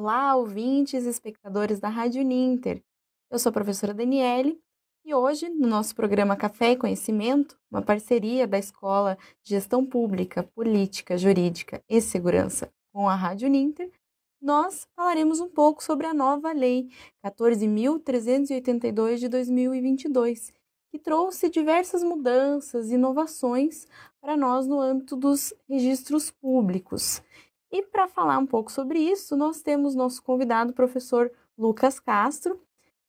Olá, ouvintes e espectadores da Rádio Ninter. Eu sou a professora Daniele e hoje, no nosso programa Café e Conhecimento, uma parceria da Escola de Gestão Pública, Política, Jurídica e Segurança com a Rádio Ninter, nós falaremos um pouco sobre a nova Lei 14.382 de 2022, que trouxe diversas mudanças e inovações para nós no âmbito dos registros públicos. E para falar um pouco sobre isso, nós temos nosso convidado, o professor Lucas Castro,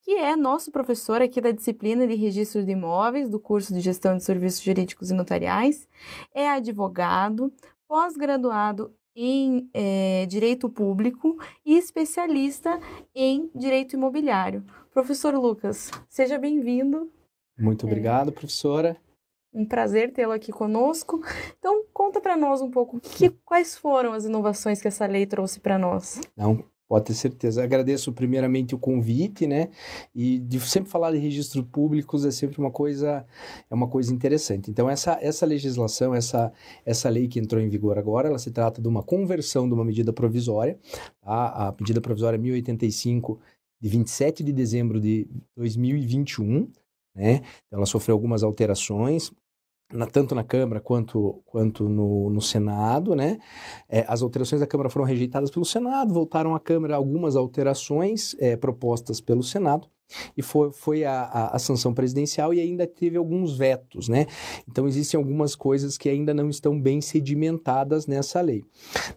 que é nosso professor aqui da disciplina de registro de imóveis do curso de gestão de serviços jurídicos e notariais, é advogado, pós-graduado em é, direito público e especialista em direito imobiliário. Professor Lucas, seja bem-vindo. Muito obrigado, é, professora. Um prazer tê-lo aqui conosco. Então, conta para nós um pouco que, quais foram as inovações que essa lei trouxe para nós. Não, Pode ter certeza. Agradeço primeiramente o convite, né? E de sempre falar de registros públicos é sempre uma coisa é uma coisa interessante. Então essa essa legislação, essa essa lei que entrou em vigor agora, ela se trata de uma conversão de uma medida provisória, tá? A medida provisória 1085 de 27 de dezembro de 2021, né? Então, ela sofreu algumas alterações na, tanto na Câmara quanto, quanto no, no Senado, né? É, as alterações da Câmara foram rejeitadas pelo Senado, voltaram à Câmara algumas alterações é, propostas pelo Senado e foi, foi a, a, a, sanção presidencial e ainda teve alguns vetos, né? Então existem algumas coisas que ainda não estão bem sedimentadas nessa lei.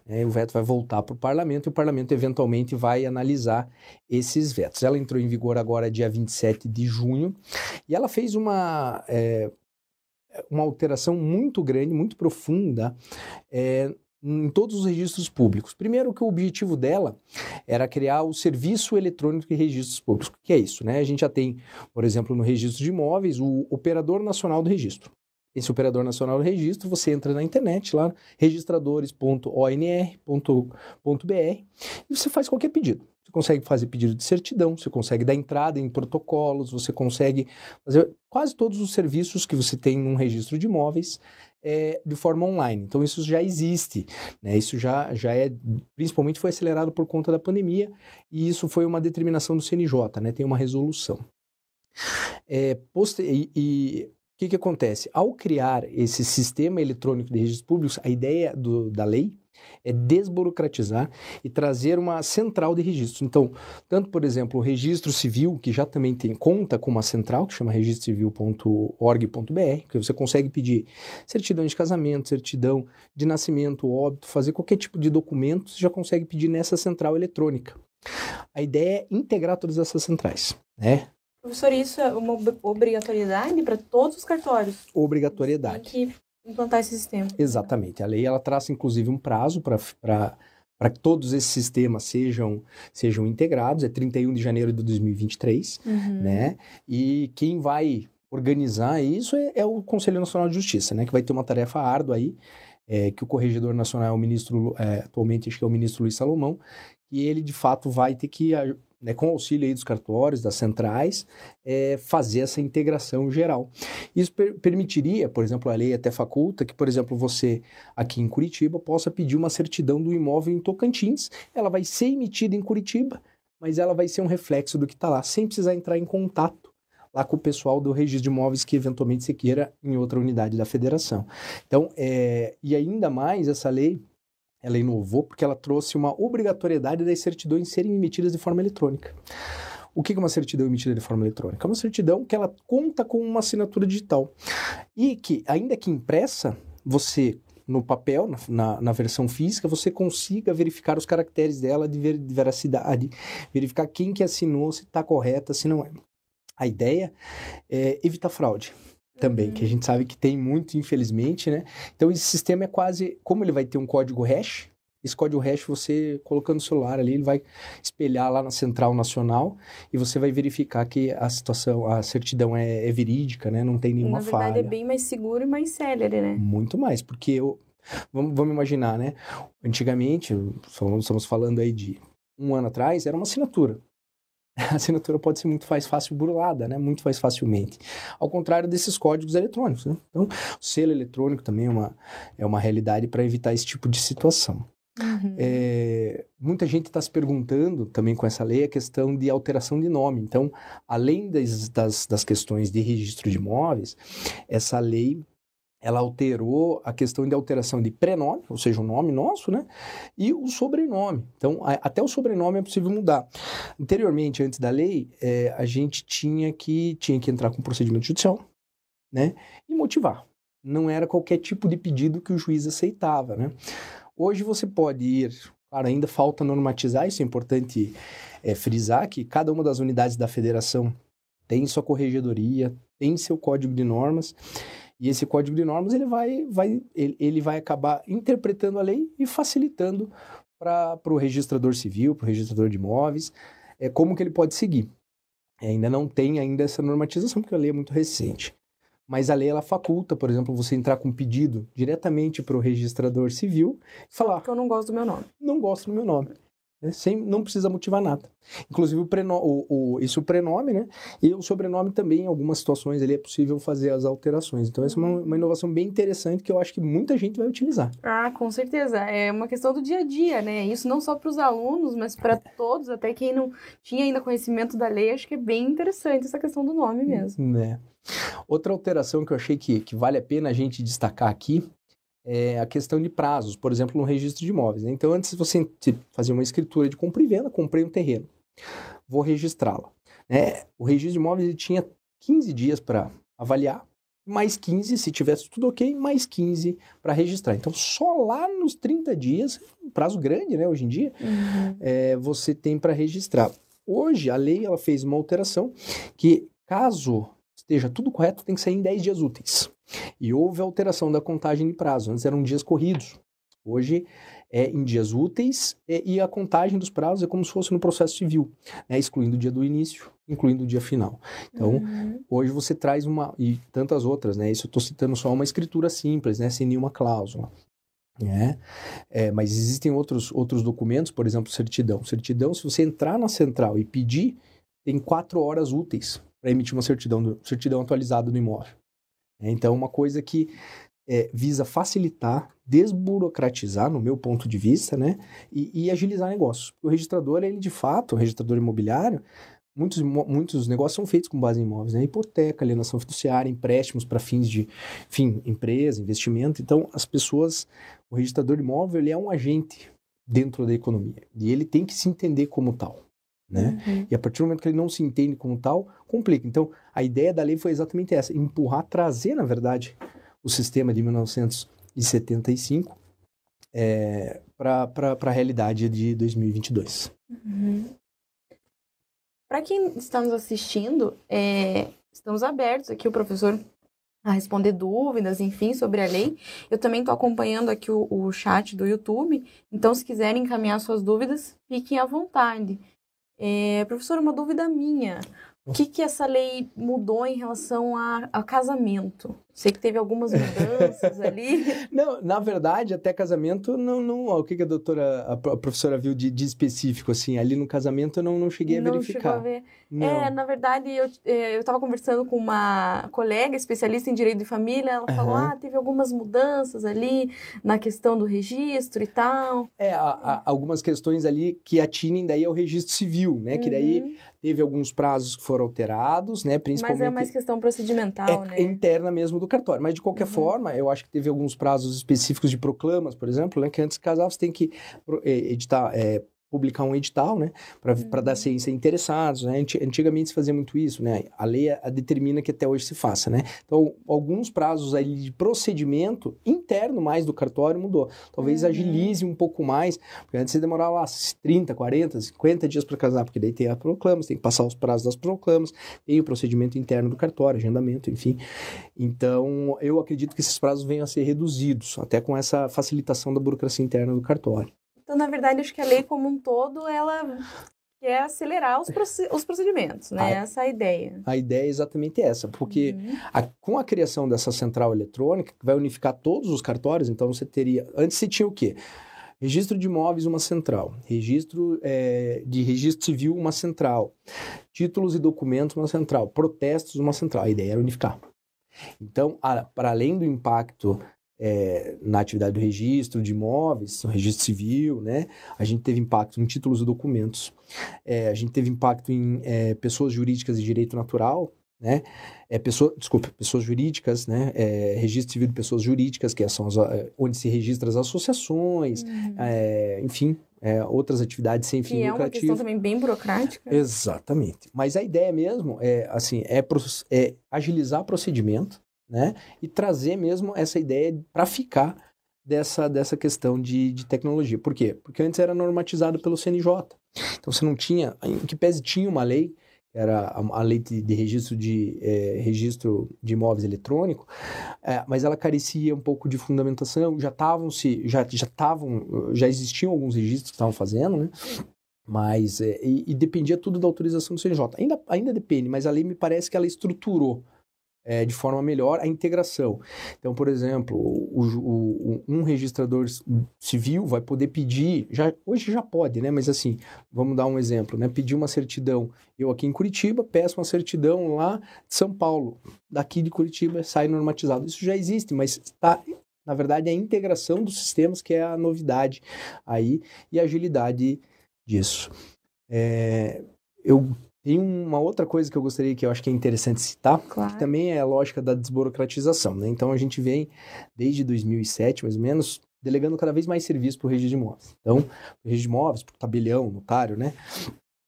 É, o veto vai voltar para o parlamento e o parlamento eventualmente vai analisar esses vetos. Ela entrou em vigor agora dia 27 de junho e ela fez uma... É, uma alteração muito grande, muito profunda é, em todos os registros públicos. Primeiro que o objetivo dela era criar o Serviço Eletrônico de Registros Públicos. O que é isso? Né? A gente já tem, por exemplo, no registro de imóveis, o Operador Nacional do Registro. Esse Operador Nacional do Registro, você entra na internet lá, registradores.onr.br e você faz qualquer pedido. Você consegue fazer pedido de certidão, você consegue dar entrada em protocolos, você consegue fazer quase todos os serviços que você tem num registro de imóveis é, de forma online. Então isso já existe, né? Isso já, já é, principalmente foi acelerado por conta da pandemia e isso foi uma determinação do CNJ, né? Tem uma resolução. É, e, e o que, que acontece? Ao criar esse sistema eletrônico de registros públicos, a ideia do, da lei é desburocratizar e trazer uma central de registros. Então, tanto, por exemplo, o registro civil, que já também tem conta com uma central, que chama registrocivil.org.br, que você consegue pedir certidão de casamento, certidão de nascimento, óbito, fazer qualquer tipo de documento, você já consegue pedir nessa central eletrônica. A ideia é integrar todas essas centrais, né? Professor, isso é uma obrigatoriedade para todos os cartórios? Obrigatoriedade. Tem que implantar esse sistema. Exatamente. A lei ela traça inclusive um prazo para para que todos esses sistemas sejam, sejam integrados, é 31 de janeiro de 2023, uhum. né? E quem vai organizar isso é, é, o Conselho Nacional de Justiça, né? Que vai ter uma tarefa árdua aí, é, que o corregedor nacional é o ministro, é, atualmente acho que é o ministro Luiz Salomão, e ele de fato vai ter que né, com auxílio aí dos cartórios, das centrais, é, fazer essa integração geral. Isso per permitiria, por exemplo, a lei até faculta que, por exemplo, você aqui em Curitiba possa pedir uma certidão do imóvel em Tocantins, ela vai ser emitida em Curitiba, mas ela vai ser um reflexo do que está lá, sem precisar entrar em contato lá com o pessoal do registro de imóveis que eventualmente você queira em outra unidade da federação. Então, é, e ainda mais essa lei ela inovou porque ela trouxe uma obrigatoriedade das certidões serem emitidas de forma eletrônica. O que é uma certidão emitida de forma eletrônica? É uma certidão que ela conta com uma assinatura digital e que, ainda que impressa, você no papel, na, na, versão física, você consiga verificar os caracteres dela de, ver, de veracidade, verificar quem que assinou, se está correta, se não é. A ideia é evitar fraude também, uhum. que a gente sabe que tem muito, infelizmente, né? Então, esse sistema é quase, como ele vai ter um código hash, esse código hash você colocando o celular ali, ele vai espelhar lá na central nacional e você vai verificar que a situação, a certidão é, é verídica, né? Não tem nenhuma falha. Na verdade, falha. é bem mais seguro e mais célere, né? Muito mais, porque eu, vamos, vamos imaginar, né? Antigamente, estamos falando aí de um ano atrás, era uma assinatura. a assinatura pode ser muito mais fácil burlada, né? Muito mais facilmente. Ao contrário desses códigos eletrônicos, né? Então, o selo eletrônico também é uma, é uma realidade para evitar esse tipo de situação. Uhum. É, muita gente está se perguntando também com essa lei a questão de alteração de nome. Então, além das, das, das questões de registro de imóveis, essa lei ela alterou a questão de alteração de prenome, ou seja, o nome nosso, né? E o sobrenome. Então, a, até o sobrenome é possível mudar. Anteriormente, antes da lei, é, a gente tinha que, tinha que entrar com procedimento judicial, né? E motivar. Não era qualquer tipo de pedido que o juiz aceitava, né? Hoje você pode ir, claro, ainda falta normatizar, isso é importante é, frisar, que cada uma das unidades da federação tem sua corregedoria, tem seu código de normas, e esse código de normas ele vai, vai, ele, ele vai acabar interpretando a lei e facilitando para o registrador civil, para o registrador de imóveis, é, como que ele pode seguir. É, ainda não tem ainda essa normatização, porque a lei é muito recente. Mas a lei ela faculta, por exemplo, você entrar com um pedido diretamente para o registrador civil e falar. Que eu não gosto do meu nome. Não gosto do meu nome. Né? Sem, não precisa motivar nada. Inclusive, o, preno, o, o, isso o prenome, né? E o sobrenome também, em algumas situações, ele é possível fazer as alterações. Então, essa é uma, uma inovação bem interessante que eu acho que muita gente vai utilizar. Ah, com certeza. É uma questão do dia a dia, né? Isso não só para os alunos, mas para todos, até quem não tinha ainda conhecimento da lei, acho que é bem interessante essa questão do nome mesmo. É. Outra alteração que eu achei que, que vale a pena a gente destacar aqui é a questão de prazos, por exemplo, no registro de imóveis. Né? Então, antes de você fazer uma escritura de compra e venda, comprei um terreno, vou registrá-la. Né? O registro de imóveis tinha 15 dias para avaliar, mais 15, se tivesse tudo ok, mais 15 para registrar. Então, só lá nos 30 dias, um prazo grande, né, hoje em dia, uhum. é, você tem para registrar. Hoje, a lei ela fez uma alteração que, caso esteja tudo correto, tem que sair em 10 dias úteis. E houve alteração da contagem de prazo. Antes eram dias corridos. Hoje é em dias úteis e a contagem dos prazos é como se fosse no processo civil, né? excluindo o dia do início, incluindo o dia final. Então, uhum. hoje você traz uma, e tantas outras, né? Isso eu estou citando só uma escritura simples, né? Sem nenhuma cláusula. Né? É, mas existem outros, outros documentos, por exemplo, certidão. Certidão, se você entrar na central e pedir, tem quatro horas úteis para emitir uma certidão, certidão atualizada do imóvel. É, então, uma coisa que é, visa facilitar, desburocratizar, no meu ponto de vista, né? E, e agilizar negócios. O registrador, ele de fato, o registrador imobiliário, muitos, muitos negócios são feitos com base em imóveis, né? Hipoteca, alienação fiduciária, empréstimos para fins de, enfim, empresa, investimento. Então, as pessoas, o registrador imóvel, ele é um agente dentro da economia. E ele tem que se entender como tal né? Uhum. E a partir do momento que ele não se entende como tal, complica. Então, a ideia da lei foi exatamente essa, empurrar, trazer, na verdade, o sistema de 1975 é, para a realidade de 2022. Uhum. Para quem está nos assistindo, é, estamos abertos aqui, o professor a responder dúvidas, enfim, sobre a lei. Eu também estou acompanhando aqui o, o chat do YouTube, então se quiserem encaminhar suas dúvidas, fiquem à vontade. É, professor, uma dúvida minha. O que, que essa lei mudou em relação a, a casamento? Sei que teve algumas mudanças ali. Não, na verdade, até casamento, não, não o que, que a doutora, a professora viu de, de específico, assim, ali no casamento eu não, não cheguei a não verificar. Chegou a ver. Não. É, na verdade, eu é, estava conversando com uma colega especialista em direito de família, ela uhum. falou, ah, teve algumas mudanças ali na questão do registro e tal. É, há, há algumas questões ali que atinem daí ao registro civil, né, que daí uhum. Teve alguns prazos que foram alterados, né, principalmente... Mas é mais questão procedimental, é, né? interna mesmo do cartório. Mas, de qualquer uhum. forma, eu acho que teve alguns prazos específicos de proclamas, por exemplo, né, que antes de casar você tem que eh, editar, é, publicar um edital, né, para uhum. dar ciência a interessados, né? Antigamente se fazia muito isso, né? A lei a, a determina que até hoje se faça, né? Então, alguns prazos aí de procedimento interno mais do cartório mudou. Talvez uhum. agilize um pouco mais, porque antes você demorava lá 30, 40, 50 dias para casar, porque daí tem a proclama, tem que passar os prazos das proclamas, tem o procedimento interno do cartório, agendamento, enfim. Então, eu acredito que esses prazos venham a ser reduzidos, até com essa facilitação da burocracia interna do cartório. Então, na verdade, acho que a lei como um todo, ela quer acelerar os, os procedimentos, né? A, essa é a ideia. A ideia é exatamente essa, porque uhum. a, com a criação dessa central eletrônica, que vai unificar todos os cartórios, então você teria... Antes você tinha o quê? Registro de imóveis, uma central. Registro é, de registro civil, uma central. Títulos e documentos, uma central. Protestos, uma central. A ideia era unificar. Então, para além do impacto é, na atividade do registro de imóveis, no registro civil, né? A gente teve impacto em títulos e documentos. É, a gente teve impacto em é, pessoas jurídicas e direito natural, né? É, pessoa, desculpa, pessoas jurídicas, né? É, registro civil de pessoas jurídicas, que são as, é, onde se registram as associações, uhum. é, enfim, é, outras atividades sem fim e lucrativo. é uma questão também bem burocrática. Exatamente. Mas a ideia mesmo é, assim, é, é agilizar procedimento, né? E trazer mesmo essa ideia para ficar dessa, dessa questão de, de tecnologia. Por quê? Porque antes era normatizado pelo CNJ. Então você não tinha, em que pese tinha uma lei era a, lei de, registro de é, registro de imóveis eletrônico, é, mas ela carecia um pouco de fundamentação. Já estavam se já já estavam já existiam alguns registros que estavam fazendo, né? Mas é, e, e, dependia tudo da autorização do CNJ. Ainda ainda depende, mas a lei me parece que ela estruturou é, de forma melhor a integração. Então, por exemplo, o, o, um registrador civil vai poder pedir, já, hoje já pode, né? Mas assim, vamos dar um exemplo, né? Pedir uma certidão. Eu aqui em Curitiba peço uma certidão lá de São Paulo. Daqui de Curitiba sai normatizado. Isso já existe, mas está na verdade, é a integração dos sistemas que é a novidade aí e a agilidade disso. É, eu tem uma outra coisa que eu gostaria que eu acho que é interessante citar, claro. que também é a lógica da desburocratização, né? Então a gente vem desde 2007, mais ou menos, delegando cada vez mais serviço para o registro de imóveis. Então, o registro de imóveis, para o tabelião, notário, né?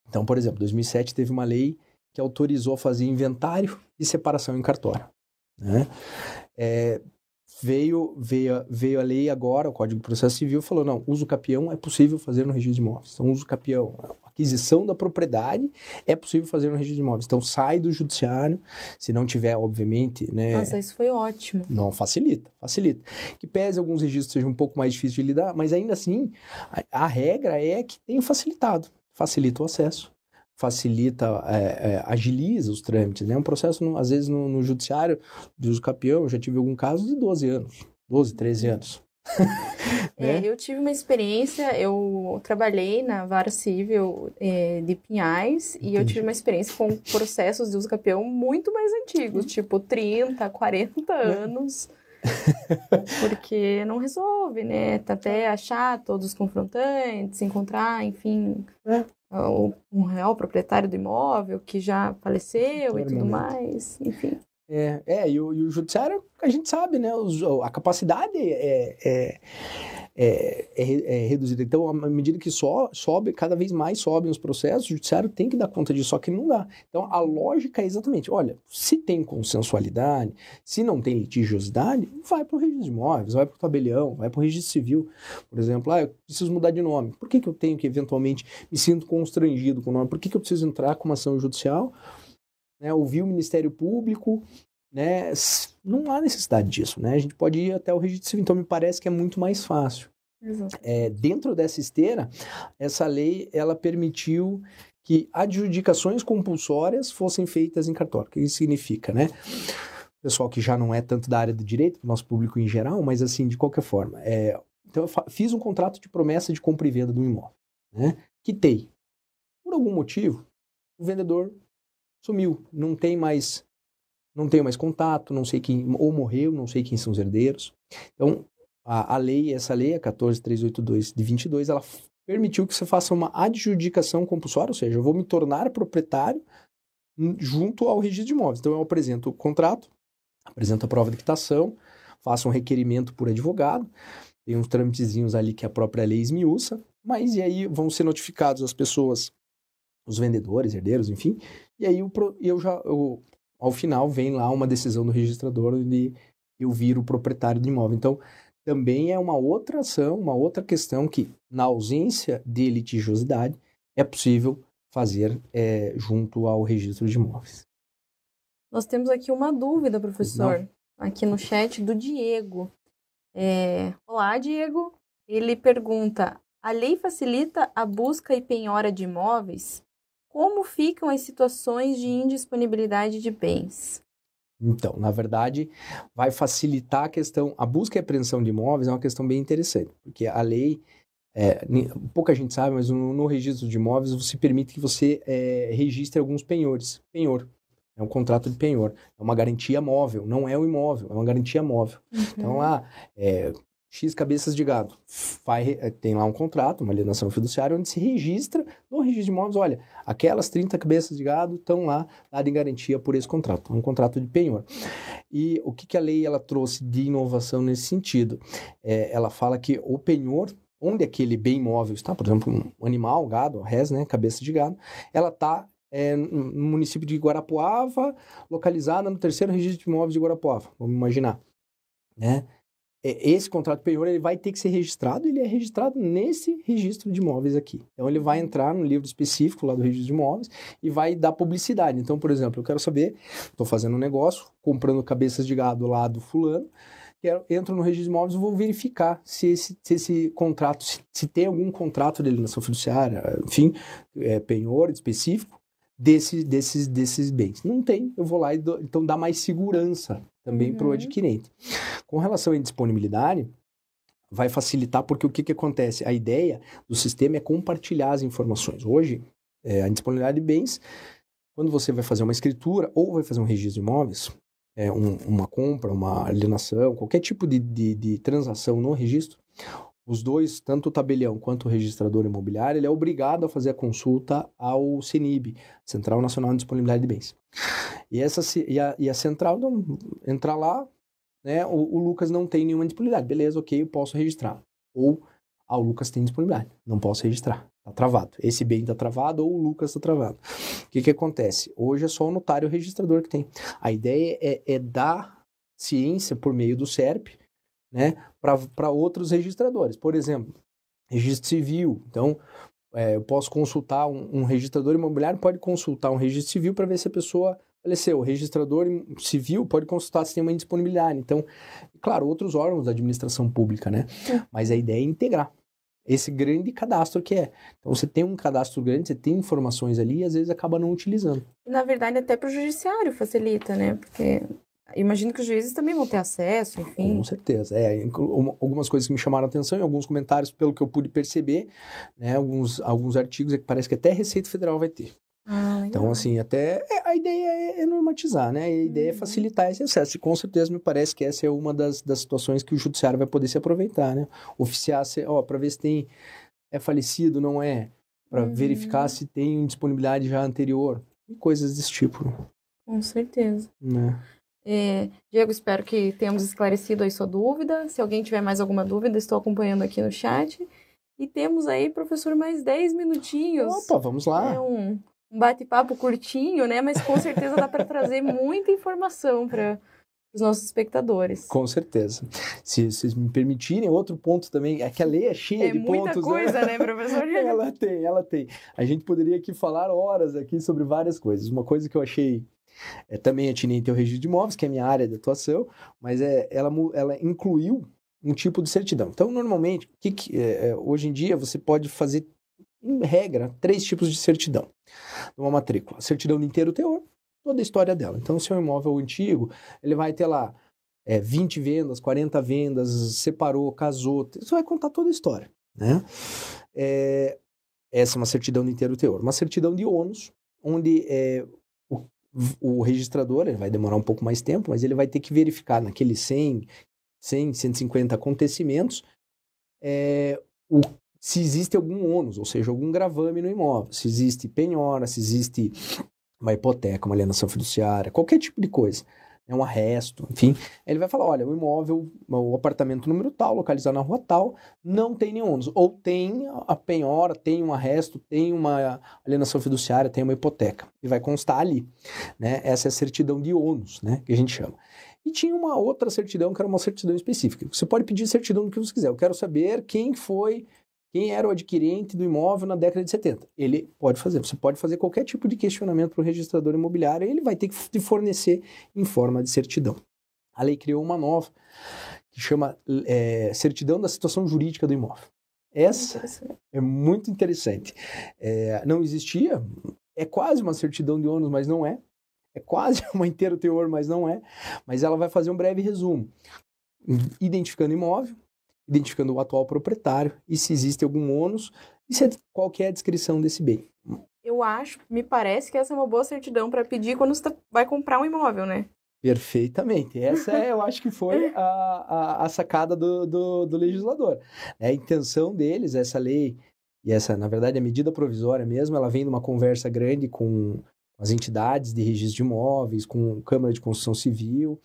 Então, por exemplo, 2007 teve uma lei que autorizou fazer inventário e separação em cartório, né? É, veio, veio, veio a lei agora, o Código de Processo Civil falou, não, uso capião é possível fazer no registro de imóveis. Então, uso capião, aquisição da propriedade é possível fazer no registro de imóveis. Então, sai do judiciário, se não tiver, obviamente, né... Nossa, isso foi ótimo. Não, facilita, facilita. Que pese alguns registros sejam um pouco mais difíceis de lidar, mas ainda assim, a, a regra é que tem facilitado. Facilita o acesso, facilita, é, é, agiliza os trâmites, né? Um processo, no, às vezes, no, no judiciário de uso capião, eu já tive algum caso de 12 anos, 12, 13 anos. é, né? eu tive uma experiência, eu trabalhei na vara civil é, de Pinhais Entendi. e eu tive uma experiência com processos de uso capião muito mais antigos, uhum. tipo 30, 40 é. anos. porque não resolve, né? Tá até achar todos os confrontantes, encontrar, enfim, é. um real proprietário do imóvel que já faleceu e tudo mais, enfim. É, é e, o, e o judiciário, a gente sabe, né? Os, a capacidade é, é, é, é, é, reduzida. Então, à medida que so, sobe, cada vez mais sobem os processos, o judiciário tem que dar conta disso, só que não dá. Então, a lógica é exatamente, olha, se tem consensualidade, se não tem litigiosidade, vai para o registro de imóveis, vai para o tabelião, vai para o registro civil. Por exemplo, ah, eu preciso mudar de nome. Por que, que eu tenho que, eventualmente, me sinto constrangido com o nome? Por que, que eu preciso entrar com uma ação judicial? Né, ouvir o Ministério Público, né, não há necessidade disso, né? A gente pode ir até o registro civil, então me parece que é muito mais fácil. É, dentro dessa esteira, essa lei ela permitiu que adjudicações compulsórias fossem feitas em cartório. O que isso significa, né? Pessoal que já não é tanto da área do direito, nosso público em geral, mas assim, de qualquer forma. É, então, eu fiz um contrato de promessa de compra e venda do imóvel, né? Quitei. Por algum motivo, o vendedor sumiu, não tem mais não tenho mais contato, não sei quem ou morreu, não sei quem são os herdeiros. Então, a, a lei, essa lei, a 14382 de 22, ela permitiu que você faça uma adjudicação compulsória, ou seja, eu vou me tornar proprietário junto ao registro de imóveis. Então, eu apresento o contrato, apresento a prova de quitação, faço um requerimento por advogado, tem uns trâmitezinhos ali que a própria lei esmiuça, mas e aí vão ser notificados as pessoas, os vendedores, herdeiros, enfim, e aí eu, eu já, eu, ao final, vem lá uma decisão do registrador onde eu viro o proprietário do imóvel. Então, também é uma outra ação, uma outra questão que, na ausência de litigiosidade, é possível fazer é, junto ao registro de imóveis. Nós temos aqui uma dúvida, professor, Não. aqui no chat do Diego. É... Olá, Diego. Ele pergunta: a lei facilita a busca e penhora de imóveis? Como ficam as situações de indisponibilidade de bens? Então, na verdade, vai facilitar a questão. A busca e apreensão de imóveis é uma questão bem interessante, porque a lei, é, pouca gente sabe, mas no, no, registro de imóveis você permite que você é, registre alguns penhores. Penhor. É um contrato de penhor. É uma garantia móvel, não é o imóvel, é uma garantia móvel. Uhum. Então lá, é, X cabeças de gado. Vai, eh, tem lá um contrato, uma alienação fiduciária, onde se registra no registro de imóveis, olha, aquelas 30 cabeças de gado estão lá dadas em garantia por esse contrato, um contrato de penhor. E o que, que a lei ela trouxe de inovação nesse sentido? É, ela fala que o penhor, onde aquele bem imóvel está, por exemplo, um animal, gado, res, né, cabeça de gado, ela está é, no município de Guarapuava, localizada no terceiro registro de imóveis de Guarapuava, vamos imaginar, né? É, esse contrato penhor ele vai ter que ser registrado, ele é registrado nesse registro de imóveis aqui. Então ele vai entrar no livro específico lá do registro de imóveis e vai dar publicidade. Então, por exemplo, eu quero saber, estou fazendo um negócio, comprando cabeças de gado lá do fulano, quero, entro no registro de imóveis e vou verificar se esse, se esse contrato, se, se tem algum contrato de alienação fiduciária, enfim, é, penhor específico, desse, desses, desses bens. Não tem, eu vou lá e dou, então dá mais segurança também uhum. para o adquirente. Com relação à indisponibilidade, vai facilitar porque o que, que acontece? A ideia do sistema é compartilhar as informações. Hoje, é, a indisponibilidade de bens, quando você vai fazer uma escritura ou vai fazer um registro de imóveis, é, um, uma compra, uma alienação, qualquer tipo de, de, de transação no registro, os dois, tanto o tabelião quanto o registrador imobiliário, ele é obrigado a fazer a consulta ao CNIB, Central Nacional de Disponibilidade de Bens. E, essa, e, a, e a central, não, entrar lá, né, o, o, Lucas não tem nenhuma disponibilidade. Beleza, ok, eu posso registrar. Ou, ah, o Lucas tem disponibilidade, não posso registrar. Está travado. Esse bem está travado ou o Lucas está travado. O que, que acontece? Hoje é só o notário registrador que tem. A ideia é, é dar ciência por meio do SERP, né, para outros registradores. Por exemplo, registro civil. Então, é, eu posso consultar um, um, registrador imobiliário, pode consultar um registro civil para ver se a pessoa faleceu. O registrador civil pode consultar se tem uma indisponibilidade. Então, claro, outros órgãos da administração pública, né? É. Mas a ideia é integrar esse grande cadastro que é. Então, você tem um cadastro grande, você tem informações ali e às vezes acaba não utilizando. Na verdade, até para o judiciário facilita, né? Porque Imagino que os juízes também vão ter acesso, enfim. Com certeza. É, algumas coisas que me chamaram a atenção, e alguns comentários, pelo que eu pude perceber, né, alguns, alguns artigos é que parece que até Receita Federal vai ter. Ah, então, assim, até é, a ideia é, é, normatizar, né? A ideia é uhum. facilitar esse acesso. E com certeza me parece que essa é uma das, das situações que o judiciário vai poder se aproveitar, né? Oficiar, ó, para ver se tem é falecido, não é, para uhum. verificar se tem disponibilidade já anterior e coisas desse tipo. Com certeza. Né? É, Diego, espero que tenhamos esclarecido aí sua dúvida. Se alguém tiver mais alguma dúvida, estou acompanhando aqui no chat. E temos aí, professor, mais 10 minutinhos. Opa, vamos lá. É um, um bate-papo curtinho, né? Mas com certeza dá para trazer muita informação para os nossos espectadores. Com certeza. Se vocês me permitirem, outro ponto também, é que a lei é cheia é de pontos. É muita coisa, né, né professor? ela tem, ela tem. A gente poderia aqui falar horas aqui sobre várias coisas. Uma coisa que eu achei é, também atinente ao registro de imóveis, que é a minha área de atuação, mas é, ela, ela incluiu um tipo de certidão. Então, normalmente, que, que é, é, hoje em dia você pode fazer, em regra, três tipos de certidão numa matrícula. certidão de inteiro teor, toda a história dela. Então, se é um imóvel antigo, ele vai ter lá é, 20 vendas, 40 vendas, separou, casou, isso vai contar toda a história, né? É, essa é uma certidão de inteiro teor. Uma certidão de ônus, onde é, o registrador, ele vai demorar um pouco mais tempo, mas ele vai ter que verificar naqueles 100, 100 150 acontecimentos é, o, se existe algum ônus, ou seja, algum gravame no imóvel, se existe penhora, se existe uma hipoteca, uma alienação fiduciária, qualquer tipo de coisa é um arresto, enfim. Ele vai falar: olha, o imóvel, o apartamento número tal, localizado na rua tal, não tem nenhum ônus. Ou tem a penhora, tem um arresto, tem uma alienação fiduciária, tem uma hipoteca. E vai constar ali. Né? Essa é a certidão de ônus, né? que a gente chama. E tinha uma outra certidão que era uma certidão específica. Você pode pedir certidão do que você quiser. Eu quero saber quem foi quem era o adquirente do imóvel na década de 70? Ele pode fazer. Você pode fazer qualquer tipo de questionamento para o registrador imobiliário e ele vai ter que te fornecer em forma de certidão. A lei criou uma nova que chama é, certidão da situação jurídica do imóvel. Essa é muito interessante. É, não existia, é quase uma certidão de ônus, mas não é. É quase uma inteiro teor, mas não é. Mas ela vai fazer um breve resumo. Identificando imóvel, identificando o atual proprietário e se existe algum ônus e se é, qual é a descrição desse bem. eu acho, me parece que essa é uma boa certidão para pedir quando você vai comprar um imóvel, né? Perfeitamente. Essa, é, eu acho que foi a, a, a sacada do, do, do, legislador. É a intenção deles, essa lei, e essa, na verdade, a medida provisória mesmo, ela vem de uma conversa grande com as entidades de registro de imóveis, com Câmara de Construção Civil,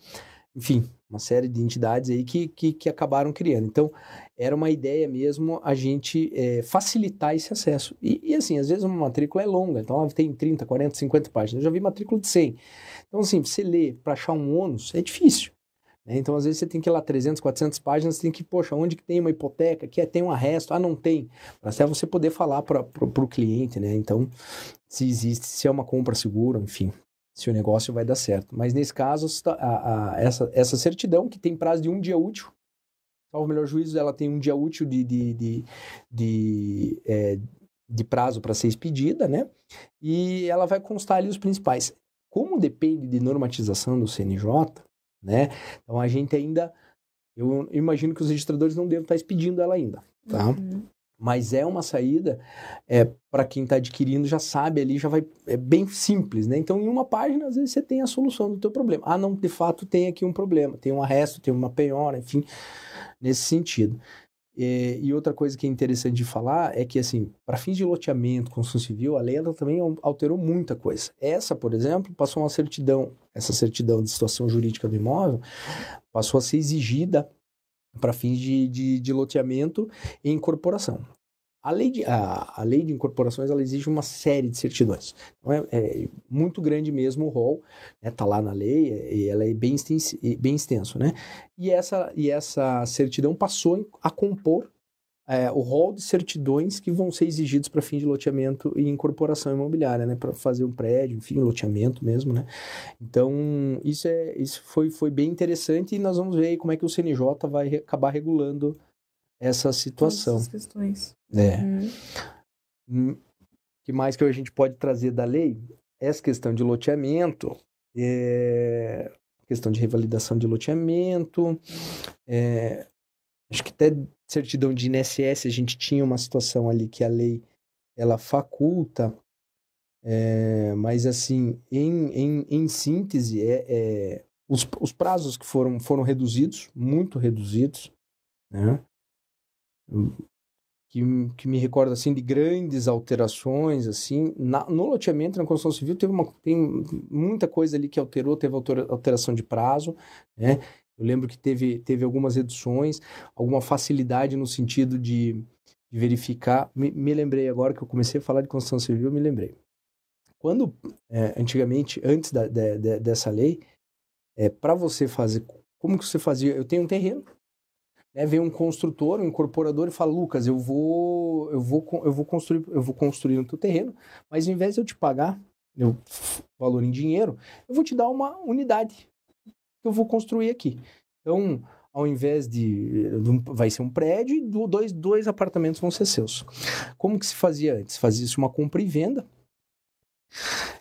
enfim, uma série de entidades aí que, que, que acabaram criando. Então, era uma ideia mesmo a gente é, facilitar esse acesso. E, e, assim, às vezes uma matrícula é longa, então ela tem 30, 40, 50 páginas. Eu já vi matrícula de 100. Então, assim, você ler para achar um ônus é difícil. Né? Então, às vezes você tem que ir lá 300, 400 páginas, tem que, poxa, onde que tem uma hipoteca? Que é, tem um arresto? Ah, não tem. Para você poder falar para o cliente, né? Então, se existe, se é uma compra segura, enfim se o negócio vai dar certo. Mas nesse caso, a, a, essa, essa certidão, que tem prazo de um dia útil, salvo melhor juízo, ela tem um dia útil de, de, de, de, é, de prazo para ser expedida, né? E ela vai constar ali os principais. Como depende de normatização do CNJ, né? Então a gente ainda. Eu imagino que os registradores não devem estar expedindo ela ainda, tá? Uhum mas é uma saída é, para quem está adquirindo já sabe ali já vai é bem simples né? Então em uma página às vezes você tem a solução do teu problema. Ah não de fato tem aqui um problema tem um arresto tem uma penhora enfim nesse sentido. E, e outra coisa que é interessante de falar é que assim para fins de loteamento construção civil a lei ela também alterou muita coisa. Essa por exemplo passou uma certidão essa certidão de situação jurídica do imóvel passou a ser exigida para fins de, de, de, loteamento e incorporação. A lei de, a, a lei de incorporações ela exige uma série de certidões. Então é, é muito grande mesmo o rol, está né? Tá lá na lei e ela é bem extenso, bem extenso, né? E essa, e essa certidão passou a compor é, o rol de certidões que vão ser exigidos para fim de loteamento e incorporação imobiliária, né, para fazer um prédio, enfim, loteamento mesmo, né. Então isso é isso foi, foi bem interessante e nós vamos ver como é que o CNJ vai re, acabar regulando essa situação. Essas questões. É. Uhum. que mais que a gente pode trazer da lei? Essa questão de loteamento, é, questão de revalidação de loteamento, é, acho que até certidão de INSS, a gente tinha uma situação ali que a lei ela faculta, é, mas assim, em, em, em síntese, é, é, os, os prazos que foram, foram reduzidos, muito reduzidos, né? Que, que me recorda assim de grandes alterações assim na, no loteamento na construção civil teve uma tem muita coisa ali que alterou teve alteração de prazo né eu lembro que teve, teve algumas reduções, alguma facilidade no sentido de, de verificar. Me, me, lembrei agora que eu comecei a falar de construção civil, me lembrei. Quando, é, antigamente, antes da, de, de, dessa lei, é, para você fazer, como que você fazia? Eu tenho um terreno, né, vem um construtor, um incorporador e fala, Lucas, eu vou, eu vou, eu vou construir, eu vou construir no teu terreno, mas ao invés de eu te pagar o valor em dinheiro, eu vou te dar uma unidade que eu vou construir aqui. Então, ao invés de. Vai ser um prédio e dois, dois apartamentos vão ser seus. Como que se fazia antes? Fazia-se uma compra e venda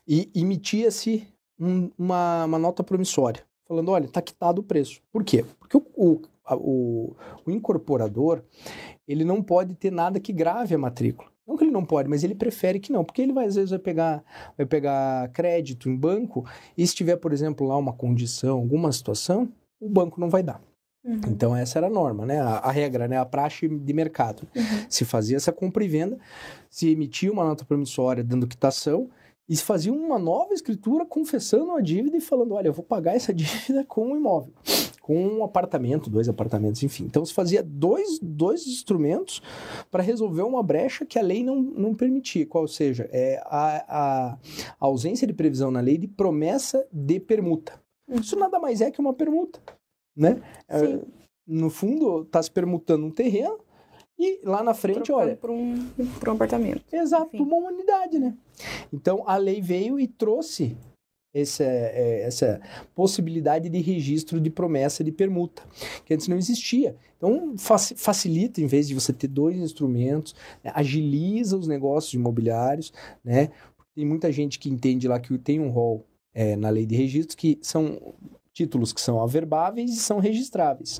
e emitia-se um, uma, uma nota promissória, falando: olha, está quitado o preço. Por quê? Porque o, o, o, o incorporador ele não pode ter nada que grave a matrícula. Não que ele não pode, mas ele prefere que não, porque ele vai, às vezes vai pegar, vai pegar crédito em banco e se tiver, por exemplo, lá uma condição, alguma situação, o banco não vai dar. Uhum. Então essa era a norma, né? A, a, regra, né? A praxe de mercado. Uhum. Se fazia essa compra e venda, se emitia uma nota promissória dando quitação e se fazia uma nova escritura confessando a dívida e falando, olha, eu vou pagar essa dívida com um imóvel com um apartamento, dois apartamentos, enfim. Então se fazia dois, dois instrumentos para resolver uma brecha que a lei não, não permitia, qual seja, é a, a, a ausência de previsão na lei de promessa de permuta. Uhum. Isso nada mais é que uma permuta, né? É, no fundo, está se permutando um terreno e lá na frente, Trocando olha. Para um, um apartamento. Exato, Enfim. uma unidade, né? Então a lei veio e trouxe essa, é, essa possibilidade de registro de promessa de permuta, que antes não existia. Então, facilita, em vez de você ter dois instrumentos, agiliza os negócios imobiliários, né? Tem muita gente que entende lá que tem um rol é, na lei de registros que são títulos que são averbáveis e são registráveis.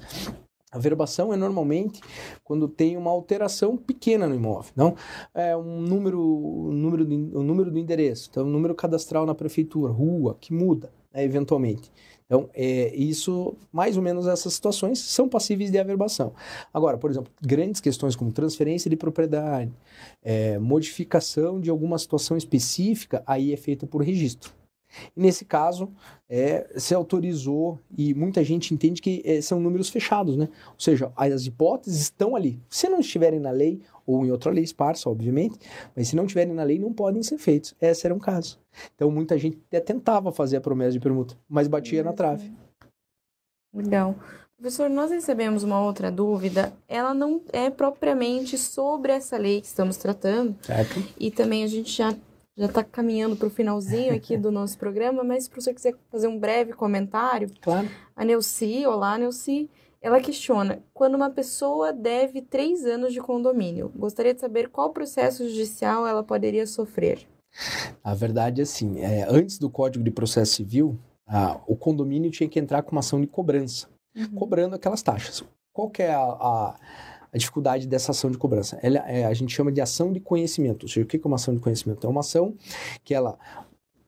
A verbação é normalmente quando tem uma alteração pequena no imóvel. Não é um número, um número, do, um número do endereço, então um número cadastral na prefeitura, rua, que muda, né, eventualmente. Então, é, isso, mais ou menos essas situações são passíveis de averbação. Agora, por exemplo, grandes questões como transferência de propriedade, é, modificação de alguma situação específica, aí é feita por registro. E nesse caso, é, se autorizou e muita gente entende que é, são números fechados, né? Ou seja, as hipóteses estão ali. Se não estiverem na lei, ou em outra lei esparsa, obviamente, mas se não estiverem na lei, não podem ser feitos. Esse era um caso. Então, muita gente até tentava fazer a promessa de permuta, mas batia na trave. Legal. Professor, nós recebemos uma outra dúvida. Ela não é propriamente sobre essa lei que estamos tratando. Certo. E também a gente já já está caminhando para o finalzinho aqui do nosso programa, mas se o professor quiser fazer um breve comentário. Claro. A Neuci, olá, Neuci, ela questiona: quando uma pessoa deve três anos de condomínio, gostaria de saber qual processo judicial ela poderia sofrer. A verdade é assim: é, antes do Código de Processo Civil, a, o condomínio tinha que entrar com uma ação de cobrança, uhum. cobrando aquelas taxas. Qual que é a, a a dificuldade dessa ação de cobrança. Ela é, a gente chama de ação de conhecimento. Ou seja, o que é uma ação de conhecimento? É uma ação que ela,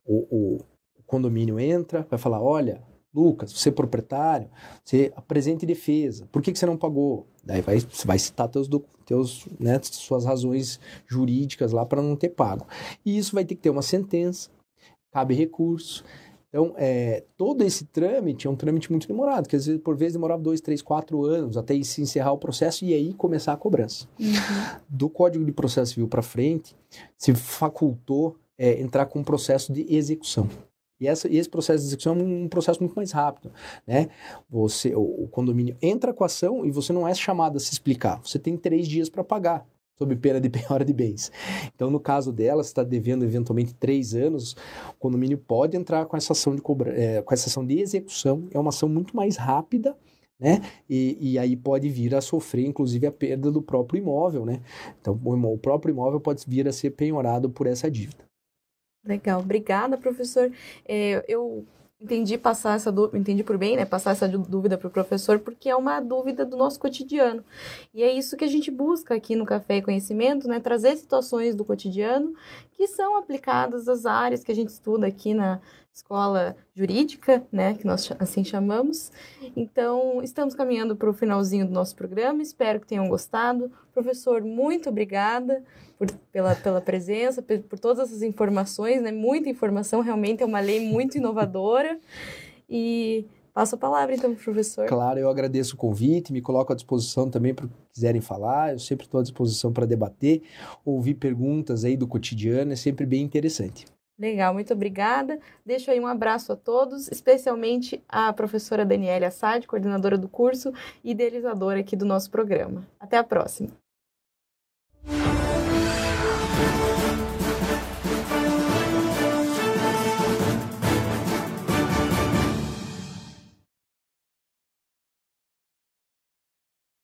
o, o condomínio entra, vai falar, olha, Lucas, você é proprietário, você apresente defesa. Por que, que você não pagou? Daí vai, vai citar teus, teus, né, suas razões jurídicas lá para não ter pago. E isso vai ter que ter uma sentença, cabe recurso. Então, é, todo esse trâmite é um trâmite muito demorado, que às vezes, por vezes demorava dois, três, quatro anos até se encerrar o processo e aí começar a cobrança. Uhum. Do Código de Processo Civil para frente, se facultou é, entrar com um processo de execução. E, essa, e esse processo de execução é um, um processo muito mais rápido, né? Você, o, o, condomínio entra com a ação e você não é chamado a se explicar. Você tem três dias para pagar sob pena de penhora de bens. Então, no caso dela, está devendo eventualmente três anos, o condomínio pode entrar com essa ação de, cobra, é, com essa ação de execução, é uma ação muito mais rápida, né? E, e, aí pode vir a sofrer, inclusive, a perda do próprio imóvel, né? Então, o, o próprio imóvel pode vir a ser penhorado por essa dívida. Legal, obrigada, professor. É, eu entendi passar essa dúvida, entendi por bem, né, passar essa dúvida para o professor, porque é uma dúvida do nosso cotidiano. E é isso que a gente busca aqui no Café e Conhecimento, né, trazer situações do cotidiano que são aplicadas às áreas que a gente estuda aqui na escola jurídica, né, que nós assim chamamos. Então, estamos caminhando para o finalzinho do nosso programa, espero que tenham gostado. Professor, muito obrigada por, pela, pela presença, por, por todas essas informações, né, muita informação, realmente é uma lei muito inovadora. E Passo a palavra, então, professor. Claro, eu agradeço o convite, me coloco à disposição também para quiserem falar. Eu sempre estou à disposição para debater, ouvir perguntas aí do cotidiano, é sempre bem interessante. Legal, muito obrigada. Deixo aí um abraço a todos, especialmente à professora Daniela Assad, coordenadora do curso e idealizadora aqui do nosso programa. Até a próxima.